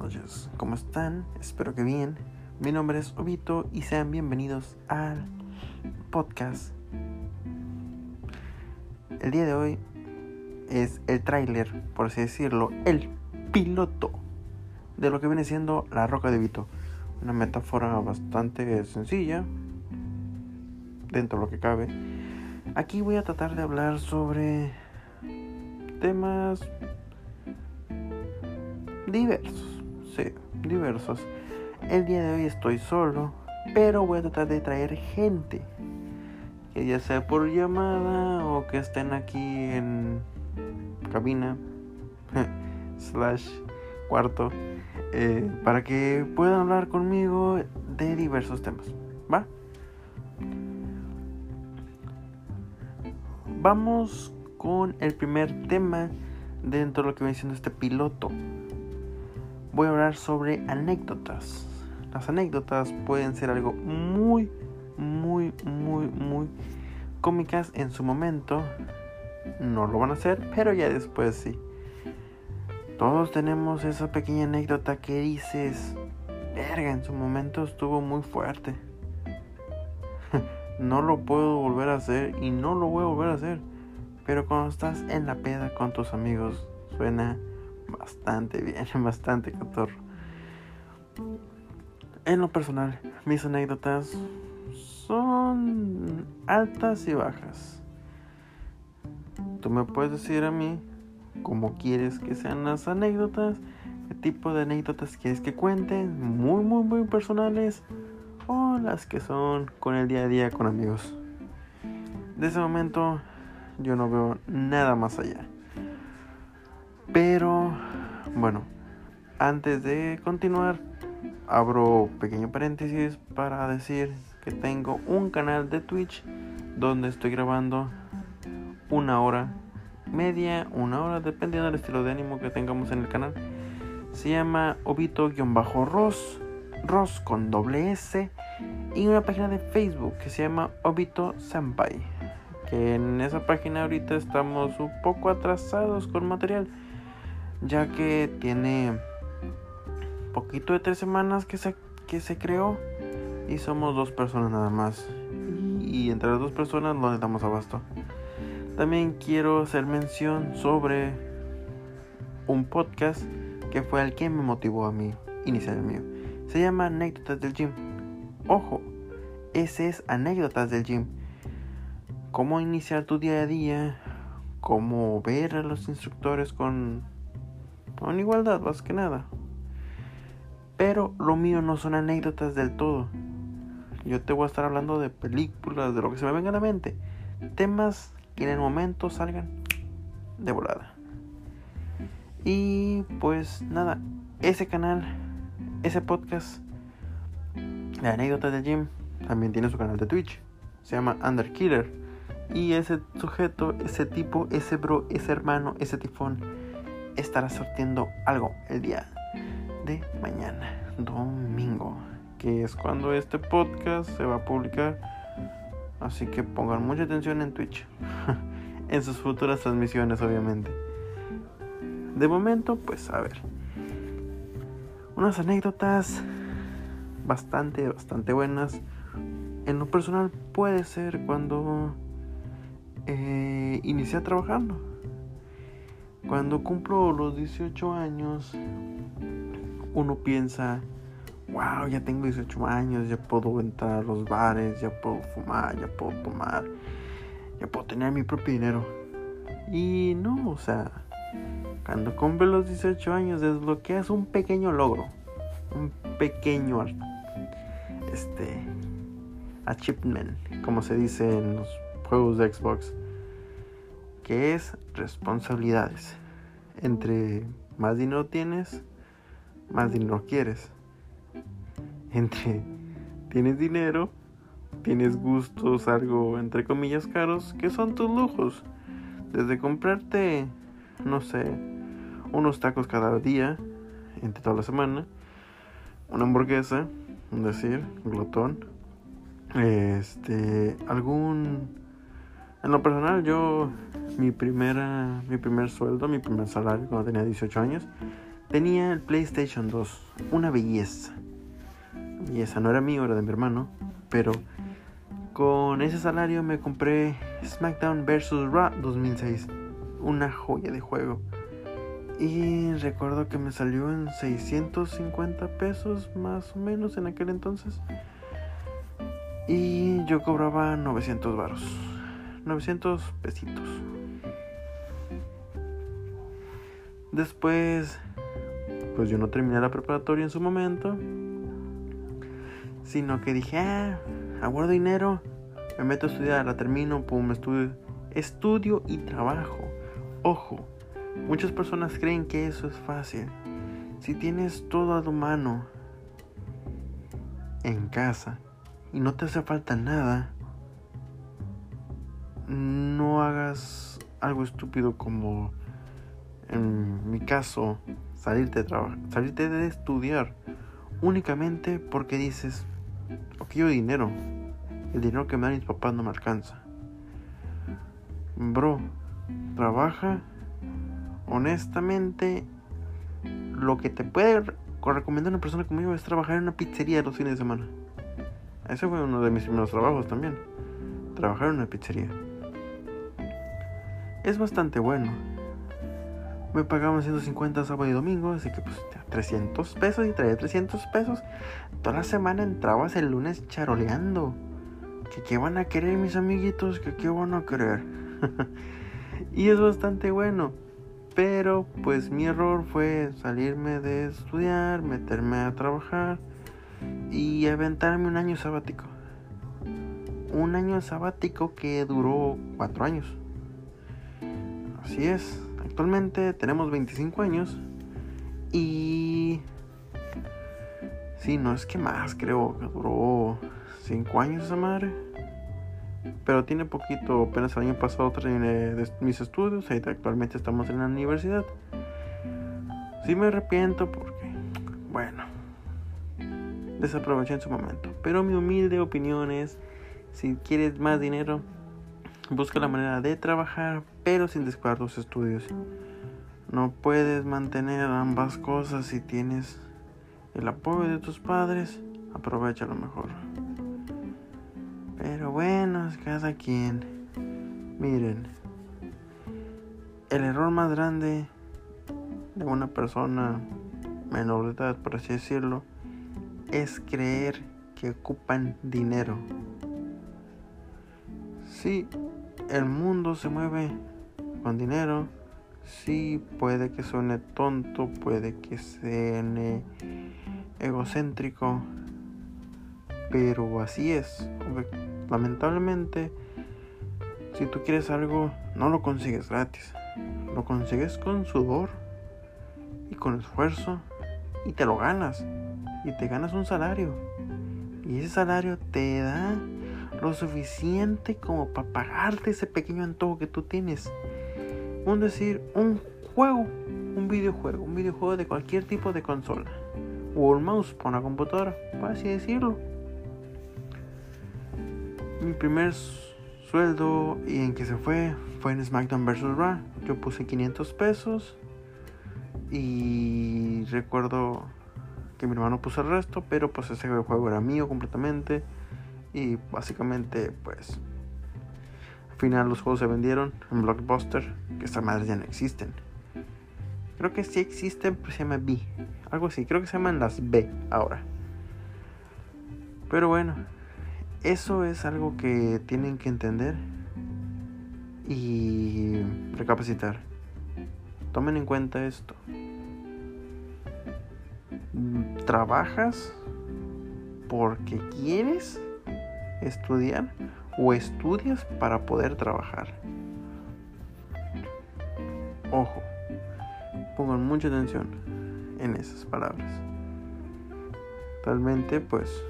noches, ¿cómo están? Espero que bien. Mi nombre es Obito y sean bienvenidos al podcast. El día de hoy es el tráiler, por así decirlo, el piloto de lo que viene siendo la roca de Vito. Una metáfora bastante sencilla, dentro de lo que cabe. Aquí voy a tratar de hablar sobre temas diversos, sí, diversos. El día de hoy estoy solo, pero voy a tratar de traer gente, que ya sea por llamada o que estén aquí en cabina, slash cuarto, eh, para que puedan hablar conmigo de diversos temas, ¿va? Vamos con el primer tema dentro de lo que viene siendo este piloto voy a hablar sobre anécdotas. Las anécdotas pueden ser algo muy, muy, muy, muy cómicas en su momento. No lo van a hacer, pero ya después sí. Todos tenemos esa pequeña anécdota que dices, verga, en su momento estuvo muy fuerte. no lo puedo volver a hacer y no lo voy a volver a hacer. Pero cuando estás en la peda con tus amigos, suena bastante bien, bastante cotorro. En lo personal, mis anécdotas son altas y bajas. Tú me puedes decir a mí cómo quieres que sean las anécdotas, qué tipo de anécdotas quieres que cuenten, muy, muy, muy personales, o las que son con el día a día con amigos. De ese momento yo no veo nada más allá. Pero bueno, antes de continuar, abro pequeño paréntesis para decir que tengo un canal de Twitch donde estoy grabando una hora, media, una hora, dependiendo del estilo de ánimo que tengamos en el canal. Se llama Obito-Ros, Ros con doble S, y una página de Facebook que se llama Obito Senpai. Que en esa página ahorita estamos un poco atrasados con material ya que tiene poquito de tres semanas que se, que se creó y somos dos personas nada más. Y entre las dos personas no le damos abasto. También quiero hacer mención sobre un podcast que fue el que me motivó a mí iniciar el mío. Se llama Anécdotas del Gym. Ojo, ese es Anécdotas del Gym. Cómo iniciar tu día a día, cómo ver a los instructores con con igualdad más que nada. Pero lo mío no son anécdotas del todo. Yo te voy a estar hablando de películas, de lo que se me venga a la mente. Temas que en el momento salgan de volada. Y pues nada, ese canal, ese podcast de anécdotas de Jim también tiene su canal de Twitch. Se llama Underkiller. Y ese sujeto, ese tipo, ese bro, ese hermano, ese tifón estará sortiendo algo el día de mañana, domingo, que es cuando este podcast se va a publicar. Así que pongan mucha atención en Twitch, en sus futuras transmisiones, obviamente. De momento, pues a ver, unas anécdotas bastante, bastante buenas. En lo personal puede ser cuando eh, inicié trabajando cuando cumplo los 18 años, uno piensa, wow, ya tengo 18 años, ya puedo entrar a los bares, ya puedo fumar, ya puedo tomar, ya puedo tener mi propio dinero. Y no, o sea, cuando cumple los 18 años desbloqueas un pequeño logro, un pequeño este achievement, como se dice en los juegos de Xbox que es responsabilidades. Entre más dinero tienes, más dinero quieres. Entre tienes dinero, tienes gustos algo entre comillas caros, que son tus lujos. Desde comprarte, no sé, unos tacos cada día, entre toda la semana, una hamburguesa, es decir, glotón, este, algún en lo personal, yo, mi, primera, mi primer sueldo, mi primer salario cuando tenía 18 años, Tenía el PlayStation 2, una belleza. Belleza, no era mío, era de mi hermano, pero con ese salario me compré SmackDown vs. Raw 2006, una joya de juego. Y recuerdo que me salió en 650 pesos más o menos en aquel entonces. Y yo cobraba 900 varos. 900 pesitos. Después, pues yo no terminé la preparatoria en su momento. Sino que dije, ah, aguardo dinero. Me meto a estudiar, la termino, pum, estudio. Estudio y trabajo. Ojo, muchas personas creen que eso es fácil. Si tienes todo a tu mano en casa y no te hace falta nada, no hagas algo estúpido como en mi caso salirte de trabajar, salirte de estudiar únicamente porque dices, ok, yo dinero, el dinero que me dan mis papás no me alcanza. Bro, trabaja honestamente lo que te puede recomendar una persona como yo es trabajar en una pizzería los fines de semana. Ese fue uno de mis primeros trabajos también. Trabajar en una pizzería. Es bastante bueno. Me pagaban 150 sábado y domingo, así que pues 300 pesos y traía 300 pesos. Toda la semana entrabas el lunes charoleando. Que qué van a querer mis amiguitos, que qué van a querer. y es bastante bueno. Pero pues mi error fue salirme de estudiar, meterme a trabajar y aventarme un año sabático. Un año sabático que duró cuatro años. Así es, actualmente tenemos 25 años y... Sí, no es que más, creo que duró 5 años esa madre. Pero tiene poquito, apenas el año pasado terminé mis estudios y actualmente estamos en la universidad. Sí me arrepiento porque, bueno, desaproveché en su momento. Pero mi humilde opinión es, si quieres más dinero, busca la manera de trabajar, pero sin descuidar tus estudios. No puedes mantener ambas cosas si tienes el apoyo de tus padres, aprovecha lo mejor. Pero bueno, es cada quien. Miren, el error más grande de una persona menor de edad, por así decirlo, es creer que ocupan dinero. Sí, el mundo se mueve con dinero. Sí, puede que suene tonto, puede que suene egocéntrico, pero así es. Lamentablemente, si tú quieres algo, no lo consigues gratis. Lo consigues con sudor y con esfuerzo y te lo ganas y te ganas un salario. Y ese salario te da lo suficiente como para pagarte ese pequeño antojo que tú tienes. Un decir, un juego, un videojuego, un videojuego de cualquier tipo de consola. O un mouse para una computadora, por así decirlo. Mi primer sueldo y en que se fue fue en SmackDown vs. Raw. Yo puse 500 pesos y recuerdo que mi hermano puso el resto, pero pues ese juego era mío completamente y básicamente pues final los juegos se vendieron en Blockbuster, que estas madres ya no existen. Creo que sí existen, pero se llama B, algo así, creo que se llaman las B ahora. Pero bueno, eso es algo que tienen que entender y recapacitar. Tomen en cuenta esto trabajas porque quieres estudiar o estudias para poder trabajar. Ojo, pongan mucha atención en esas palabras. Realmente pues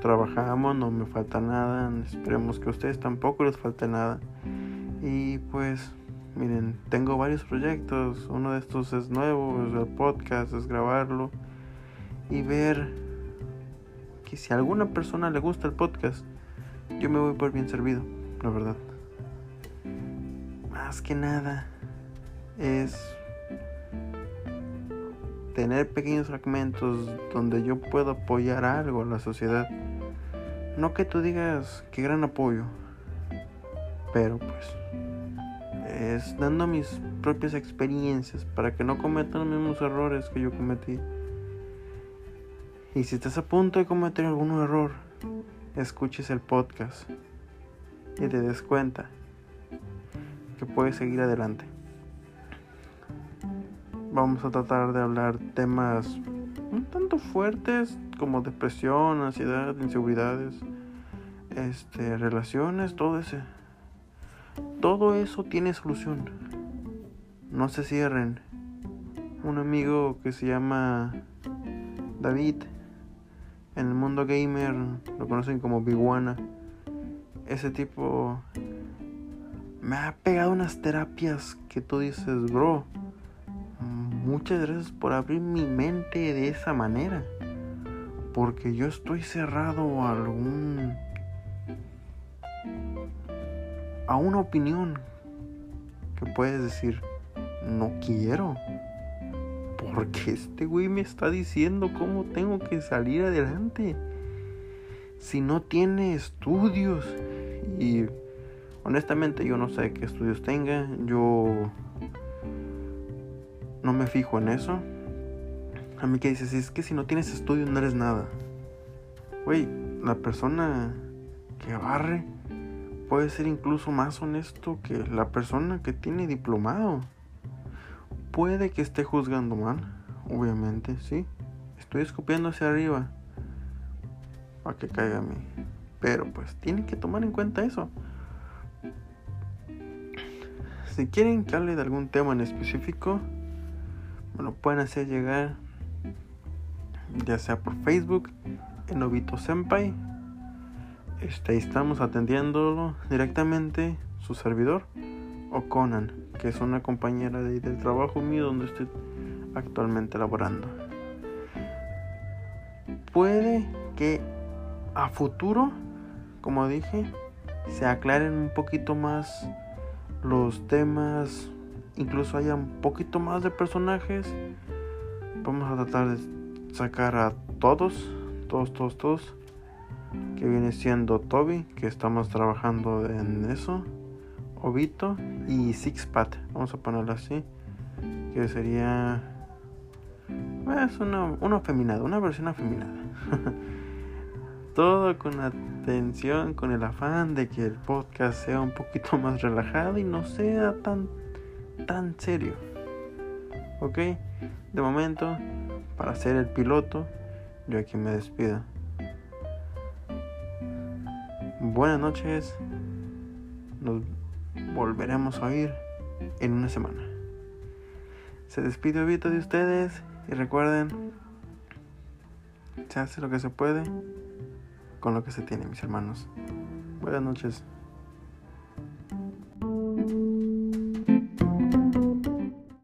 trabajamos, no me falta nada, esperemos que a ustedes tampoco les falte nada. Y pues miren, tengo varios proyectos, uno de estos es nuevo, es el podcast, es grabarlo y ver que si a alguna persona le gusta el podcast, yo me voy por bien servido, la verdad. Más que nada es tener pequeños fragmentos donde yo puedo apoyar algo a la sociedad. No que tú digas que gran apoyo, pero pues es dando mis propias experiencias para que no cometan los mismos errores que yo cometí. Y si estás a punto de cometer algún error, escuches el podcast y te des cuenta que puedes seguir adelante. Vamos a tratar de hablar temas un tanto fuertes como depresión, ansiedad, inseguridades, este, relaciones, todo ese. Todo eso tiene solución. No se cierren. Un amigo que se llama David en el mundo gamer lo conocen como Biguana. Ese tipo me ha pegado unas terapias que tú dices, bro. Muchas gracias por abrir mi mente de esa manera. Porque yo estoy cerrado a algún. a una opinión que puedes decir, no quiero. Porque este güey me está diciendo cómo tengo que salir adelante. Si no tiene estudios. Y honestamente yo no sé qué estudios tenga. Yo no me fijo en eso. A mí que dices, es que si no tienes estudios no eres nada. Güey, la persona que barre puede ser incluso más honesto que la persona que tiene diplomado. Puede que esté juzgando mal, obviamente, sí. Estoy escupiendo hacia arriba para que caiga a mí. Pero pues tienen que tomar en cuenta eso. Si quieren que hable de algún tema en específico, me lo pueden hacer llegar ya sea por Facebook, en Obito Senpai. Este, estamos atendiéndolo directamente su servidor o Conan, que es una compañera de, del trabajo mío donde estoy actualmente laborando. Puede que a futuro, como dije, se aclaren un poquito más los temas, incluso haya un poquito más de personajes. Vamos a tratar de sacar a todos, todos, todos, todos, que viene siendo Toby, que estamos trabajando en eso. Obito y Sixpat, vamos a ponerlo así, que sería es una, una afeminada, una versión afeminada. Todo con atención, con el afán de que el podcast sea un poquito más relajado y no sea tan tan serio. ¿Ok? De momento, para ser el piloto, yo aquí me despido. Buenas noches. Nos volveremos a oír en una semana. Se despide Vito de ustedes y recuerden, se hace lo que se puede con lo que se tiene, mis hermanos. Buenas noches.